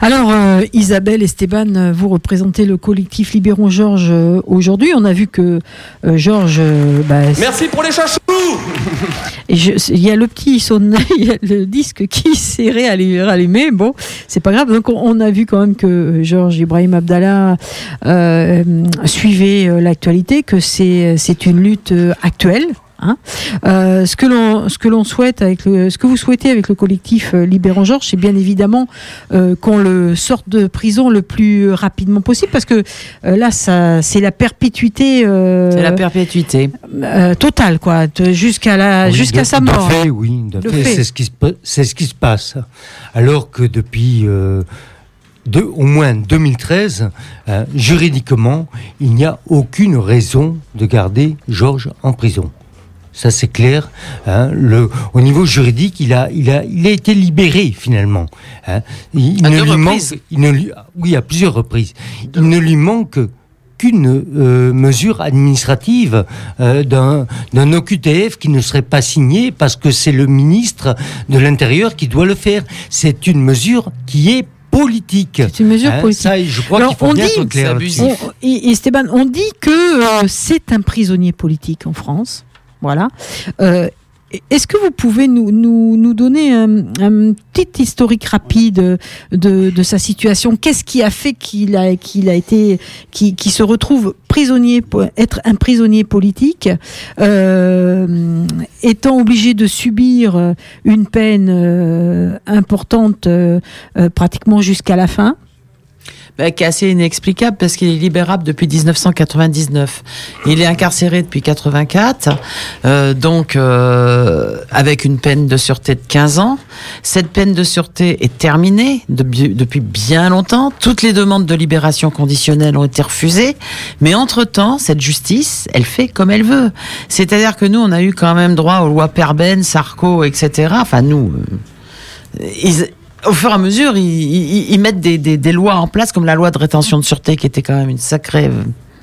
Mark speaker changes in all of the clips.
Speaker 1: Alors, euh, Isabelle Esteban, vous représentez le collectif Libérons Georges euh, aujourd'hui. On a vu que euh, Georges. bah,
Speaker 2: Merci pour les chachous
Speaker 1: Il y a le petit son, il y a le disque qui s'est réallumé. rallumé. Bon, c'est pas grave. Donc, on, on a vu quand même que Georges Ibrahim Abdallah suivait l'actualité, que c'est une lutte actuelle. Hein. Euh, ce que l'on ce que l'on souhaite avec le ce que vous souhaitez avec le collectif euh, Libérons Georges, c'est bien évidemment euh, qu'on le sorte de prison le plus rapidement possible parce que euh, là ça c'est la perpétuité euh,
Speaker 3: C'est la perpétuité.
Speaker 1: euh, totale quoi, jusqu'à la
Speaker 4: Oui,
Speaker 1: jusqu'à sa
Speaker 4: de
Speaker 1: mort.
Speaker 4: fait, oui, de
Speaker 1: De
Speaker 4: fait,
Speaker 1: fait.
Speaker 4: c'est ce qui se pa- c'est ce qui se passe. Alors que depuis euh, de- au moins 2013, euh, juridiquement, il n'y a aucune raison de garder Georges en prison. Ça c'est clair. hein. Le, au niveau juridique, il a, il a, il a été libéré finalement. hein. Il, il
Speaker 3: À
Speaker 4: ne
Speaker 3: deux
Speaker 4: lui manque, il ne lui- oui, à plusieurs reprises. Il ne lui manque qu'une euh, mesure administrative euh, d'un d'un OQTF qui ne serait pas signée parce que c'est le ministre de l'Intérieur qui doit le faire. C'est une mesure qui est politique.
Speaker 1: C'est une mesure
Speaker 4: Hein,
Speaker 1: politique.
Speaker 4: ça, je crois qu'il faut
Speaker 1: on
Speaker 4: bien
Speaker 1: dit-
Speaker 4: être clair.
Speaker 1: On- Esteban, on dit que euh, c'est un prisonnier politique en France. Voilà. Euh, Est-ce que vous pouvez nous, nous, nous donner un, un petit historique rapide de, sa situation? Qu'est-ce qui a fait qu'il a, qu'il a été, qu'il se retrouve prisonnier, être un prisonnier politique, euh, étant obligé de subir une peine euh, importante, pratiquement jusqu'à la fin?
Speaker 3: Bah, qui est assez inexplicable parce qu'il est libérable depuis 1999. Il est incarcéré depuis 84, euh, donc euh, avec une peine de sûreté de 15 ans. Cette peine de sûreté est terminée de- depuis bien longtemps. Toutes les demandes de libération conditionnelle ont été refusées, mais entre-temps, cette justice, elle fait comme elle veut. C'est-à-dire que nous, on a eu quand même droit aux lois Perben, Sarko, etc. Enfin, nous... euh, ils- au fur et à mesure, ils, mettent des, lois en place, comme la loi de rétention de sûreté, qui était quand même une sacrée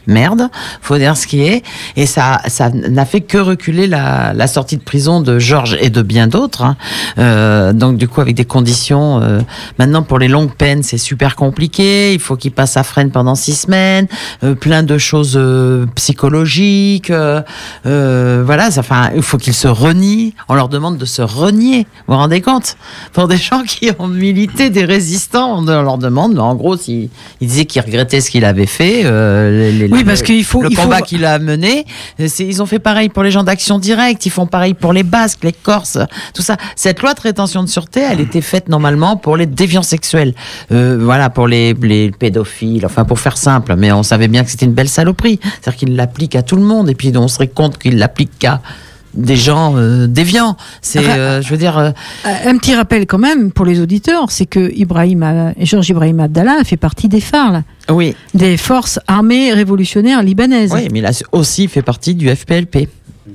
Speaker 3: merde, faut dire ce qui est. Et ça, ça n'a fait que reculer la, sortie de prison de Georges et de bien d'autres. hein. Euh, donc du coup, avec des conditions. euh, maintenant, pour les longues peines, c'est super compliqué. Il faut qu'il passe à freine pendant six semaines. euh, plein de choses psychologiques. voilà, enfin, il faut qu'ils se renient. On leur demande de se renier. Vous vous rendez compte? Pour des gens qui ont milité, des résistants, on leur demande, en gros, ils disaient qu'ils regrettaient ce qu'il avait fait. les-
Speaker 1: Oui, parce qu'il faut-
Speaker 3: le
Speaker 1: il faut-
Speaker 3: combat qu'il a mené. Ils ont fait pareil pour les gens d'Action Directe. Ils font pareil pour les Basques, les Corses, tout ça. Cette loi de rétention de sûreté, elle était faite normalement pour les déviants sexuels. Euh, voilà, pour les, les pédophiles. Enfin, pour faire simple. Mais on savait bien que c'était une belle saloperie. C'est-à-dire qu'il l'applique à tout le monde. Et puis, on serait compte qu'il l'applique qu'à des gens euh, déviants. C'est, euh, je veux dire, euh,
Speaker 1: Un petit rappel quand même pour les auditeurs, c'est que Ibrahim, Georges Ibrahim Abdallah fait partie des FAR, là,
Speaker 3: oui,
Speaker 1: des forces armées révolutionnaires libanaises.
Speaker 3: oui, mais il a aussi fait partie du FPLP.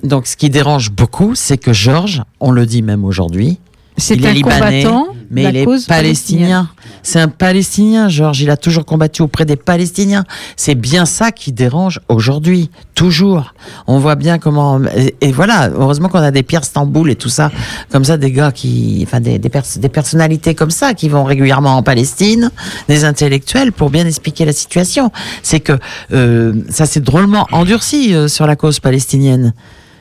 Speaker 3: Donc, ce qui dérange beaucoup, c'est que Georges, on le dit même aujourd'hui,
Speaker 1: c'est un
Speaker 3: libanais,
Speaker 1: combattant
Speaker 3: mais
Speaker 1: la
Speaker 3: il est palestinien. C'est un palestinien, Georges. Il a toujours combattu auprès des Palestiniens. C'est bien ça qui dérange aujourd'hui, toujours. On voit bien comment. Et, et voilà, heureusement qu'on a des Pierre Stamboul et tout ça, comme ça, des gars qui, enfin, des, des, pers- des personnalités comme ça qui vont régulièrement en Palestine, des intellectuels pour bien expliquer la situation. C'est que euh, ça s'est drôlement endurci euh, sur la cause palestinienne.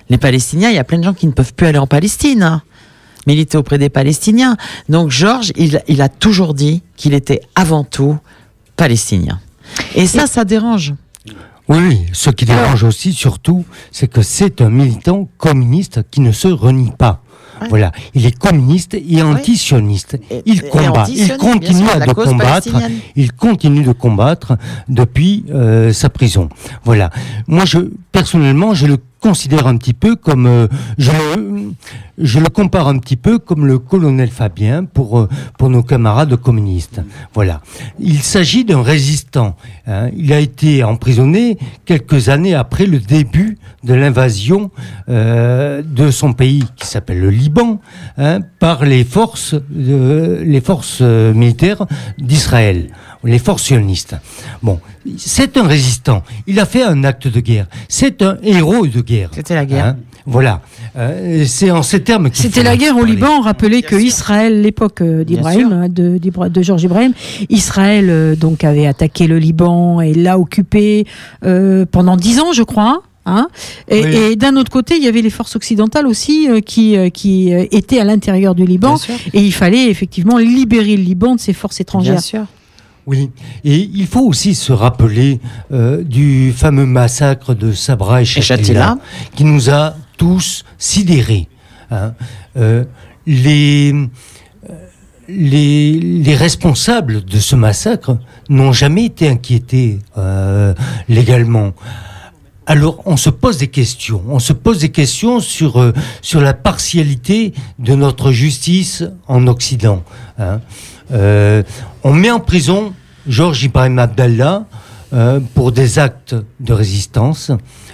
Speaker 3: Les Palestiniens, il y a plein de gens qui ne peuvent plus aller en Palestine. hein militer auprès des Palestiniens. Donc Georges, il, il a toujours dit qu'il était avant tout palestinien. Et ça, ça dérange.
Speaker 4: Oui, oui, ce qui dérange aussi, surtout, c'est que c'est un militant communiste qui ne se renie pas. Voilà, il est communiste et antisioniste.
Speaker 3: Et-
Speaker 4: Il combat, il continue
Speaker 3: sûr,
Speaker 4: de combattre. Il continue de combattre depuis euh, sa prison. Voilà. Moi, je personnellement, je le considère un petit peu comme euh, je je le compare un petit peu comme le colonel Fabien pour euh, pour nos camarades communistes. Voilà. Il s'agit d'un résistant. hein. Il a été emprisonné quelques années après le début de l'invasion euh, de son pays qui s'appelle le Liban hein, par les forces euh, les forces militaires d'Israël, les forces sionistes. Bon, c'est un résistant. Il a fait un acte de guerre. C'est un héros de guerre.
Speaker 3: C'était la guerre.
Speaker 4: Hein Voilà. Euh, c'est en ces termes. qu'il
Speaker 1: C'était la guerre au. Liban. Rappelez que Israël, l'époque euh, d'Ibrahim, hein, de, de Georges Ibrahim, Israël euh, donc avait attaqué le Liban et l'a occupé euh, pendant dix ans, je crois. hein. et
Speaker 4: Oui.
Speaker 1: et d'un autre côté, il y avait les forces occidentales aussi euh, qui, euh, qui euh, étaient à l'intérieur du Liban. Et il fallait effectivement libérer le Liban de ces forces étrangères.
Speaker 3: Bien sûr.
Speaker 4: Oui, et il faut aussi se rappeler euh, du fameux massacre de Sabra et Shatila. qui nous a tous sidérés. hein. Euh, les, euh, les, les responsables de ce massacre n'ont jamais été inquiétés euh, légalement. Alors, on se pose des questions. On se pose des questions sur, la partialité de notre justice en Occident. hein. On met en prison Georges Ibrahim Abdallah pour des actes de résistance.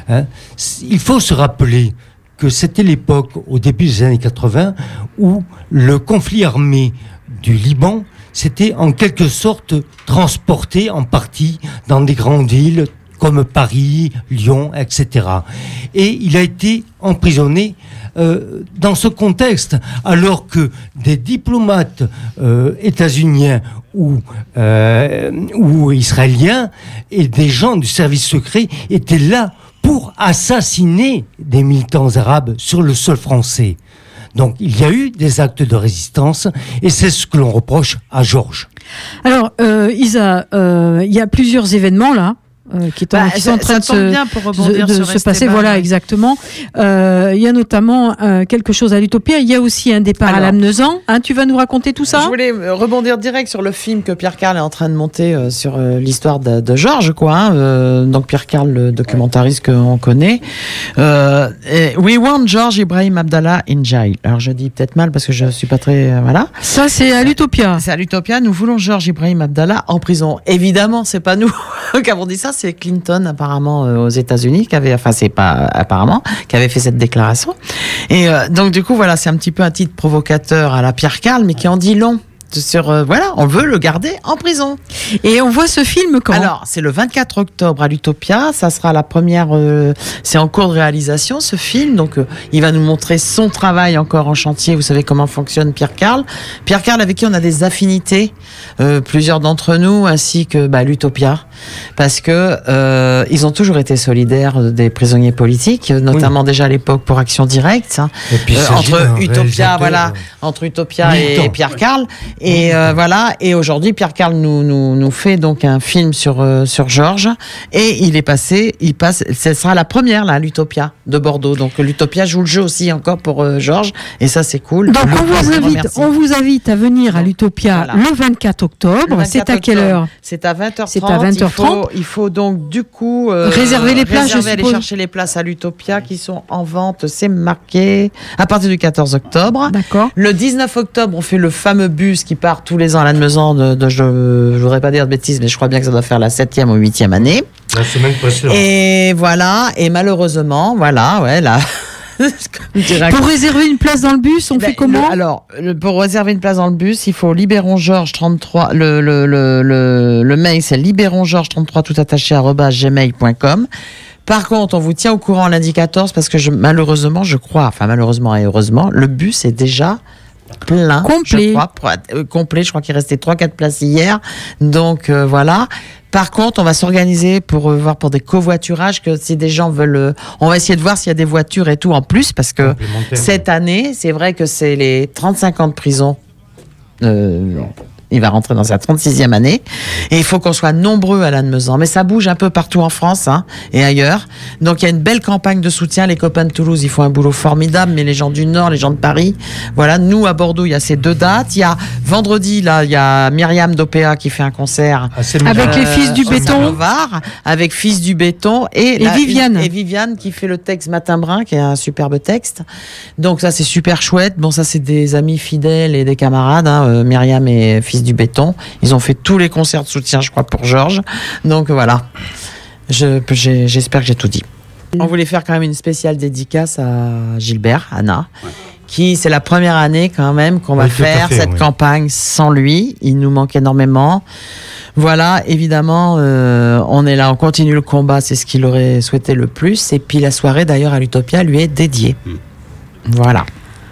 Speaker 4: hein. Il faut se rappeler que c'était l'époque, au début des années 80, où le conflit armé du Liban s'était en quelque sorte transporté en partie dans des grandes villes comme Paris, Lyon, etc. Et il a été emprisonné euh, dans ce contexte, alors que des diplomates euh, états-uniens ou, euh, ou israéliens et des gens du service secret étaient là pour assassiner des militants arabes sur le sol français. Donc il y a eu des actes de résistance et c'est ce que l'on reproche à Georges.
Speaker 1: Alors, euh, Isa, euh, il y a plusieurs événements là. Euh, qui,
Speaker 3: Bah,
Speaker 1: qui sont
Speaker 3: ça-
Speaker 1: en train de se,
Speaker 3: bien pour
Speaker 1: de,
Speaker 3: rebondir
Speaker 1: de
Speaker 3: sur
Speaker 1: se passer. Voilà,
Speaker 3: ouais.
Speaker 1: exactement. Euh, Il y a notamment euh, quelque chose à l'Utopia. Il y a aussi un départ à
Speaker 3: Alors.
Speaker 1: Lamnezan. Hein, tu vas nous raconter tout ça
Speaker 3: Je voulais rebondir direct sur le film que Pierre Carl est en train de monter sur l'histoire de, de Georges, quoi. hein, donc Pierre Carl, le documentariste qu'on connaît. Et We want George Ibrahim Abdallah in jail. Alors je dis peut-être mal parce que je suis pas très voilà.
Speaker 1: Ça, c'est à l'Utopia.
Speaker 3: C'est à l'Utopia. Nous voulons George Ibrahim Abdallah en prison. Évidemment, c'est pas nous qui avons dit ça, c'est Clinton apparemment euh, aux États-Unis qui avait, enfin c'est pas apparemment, qui avait fait cette déclaration. Et euh, donc du coup voilà, c'est un petit peu un titre provocateur à la Pierre Carl, mais qui en dit long. Sur euh, voilà, on veut le garder en prison.
Speaker 1: Et on voit ce film quand?
Speaker 3: Alors, c'est le 24 octobre à l'Utopia. Ça sera la première. euh, c'est en cours de réalisation ce film. Donc, euh, il va nous montrer son travail encore en chantier. Vous savez comment fonctionne Pierre Carl. Pierre Carl, avec qui on a des affinités, euh, plusieurs d'entre nous, ainsi que bah, l'Utopia, parce que euh, ils ont toujours été solidaires des prisonniers politiques, notamment déjà à l'époque pour Action Directe. hein.
Speaker 4: Puis,
Speaker 3: Euh,
Speaker 4: s'agit d'un
Speaker 3: entre Utopia, voilà,
Speaker 4: euh,
Speaker 3: entre Utopia et. Pierre Carl. Et euh, voilà. Et aujourd'hui, Pierre Carl nous, nous, nous fait donc un film sur euh, sur Georges. Et il est passé, il passe. Ce sera la première là, l'Utopia de Bordeaux. Donc l'Utopia joue le jeu aussi encore pour euh, Georges. Et ça, c'est cool.
Speaker 1: Donc on vous, invite, on vous invite à venir à l'Utopia
Speaker 3: voilà.
Speaker 1: le 24 octobre.
Speaker 3: Le 24
Speaker 1: C'est à quelle heure?
Speaker 3: C'est à 20h30.
Speaker 1: C'est à 20h30.
Speaker 3: Il faut, il faut donc du coup euh,
Speaker 1: Réserver les places, je
Speaker 3: réserver, aller chercher les places à l'Utopia qui sont en vente. C'est marqué à partir du 14 octobre.
Speaker 1: D'accord.
Speaker 3: Le 19 octobre, on fait le fameux bus qui part tous les ans à Lannemezan de, de je, je voudrais pas dire de bêtises, mais je crois bien que ça doit faire la septième ou huitième année.
Speaker 4: La semaine précédente.
Speaker 3: Et voilà, et malheureusement, voilà, ouais, là.
Speaker 1: Pour réserver une place dans le bus, on
Speaker 3: Ben,
Speaker 1: fait comment
Speaker 3: le- Alors, le- pour réserver une place dans le bus, il faut Libéron Georges 33. Le, le, le, mail, c'est Libéron Georges 33 tout attaché arobase gmail.com. Par contre, on vous tient au courant lundi 14 parce que je, malheureusement, je crois, enfin malheureusement et heureusement, le bus est déjà plein.
Speaker 1: Complet.
Speaker 3: Je crois, pour- euh, complet. Je crois qu'il restait 3-4 places hier. Donc euh, voilà. Par contre, on va s'organiser pour euh, voir pour des covoiturages que si des gens veulent, euh, on va essayer de voir s'il y a des voitures et tout en plus parce que cette année, c'est vrai que c'est les 35 ans de prison. Euh, il va rentrer dans sa 36e année. Et il faut qu'on soit nombreux à Lannemezan. Mais ça bouge un peu partout en France hein, et ailleurs. Donc il y a une belle campagne de soutien. Les copains de Toulouse, ils font un boulot formidable. Mais les gens du Nord, les gens de Paris, voilà. Nous, à Bordeaux, il y a ces deux dates. Il y a vendredi, là, il y a Myriam d'OPA qui fait un concert.
Speaker 4: Ah, c'est
Speaker 1: Avec les fils du béton.
Speaker 3: Avec Fils du béton et,
Speaker 1: Et Viviane.
Speaker 3: et Viviane qui fait le texte Matin Brun, qui est un superbe texte. Donc ça c'est super chouette. Bon ça c'est des amis fidèles et des camarades, hein, euh, Myriam et Fils du béton. Ils ont fait tous les concerts de soutien, je crois, pour Georges. Donc voilà. Je- J'espère que j'ai tout dit. On voulait faire quand même une spéciale dédicace à Gilbert, Anna, qui c'est la première année quand même qu'on va
Speaker 4: Oui,
Speaker 3: faire
Speaker 4: fait,
Speaker 3: cette
Speaker 4: oui.
Speaker 3: campagne sans lui. Il nous manque énormément. Voilà, évidemment, euh, on est là, on continue le combat, c'est ce qu'il aurait souhaité le plus. Et puis la soirée d'ailleurs à l'Utopia lui est dédiée. Voilà.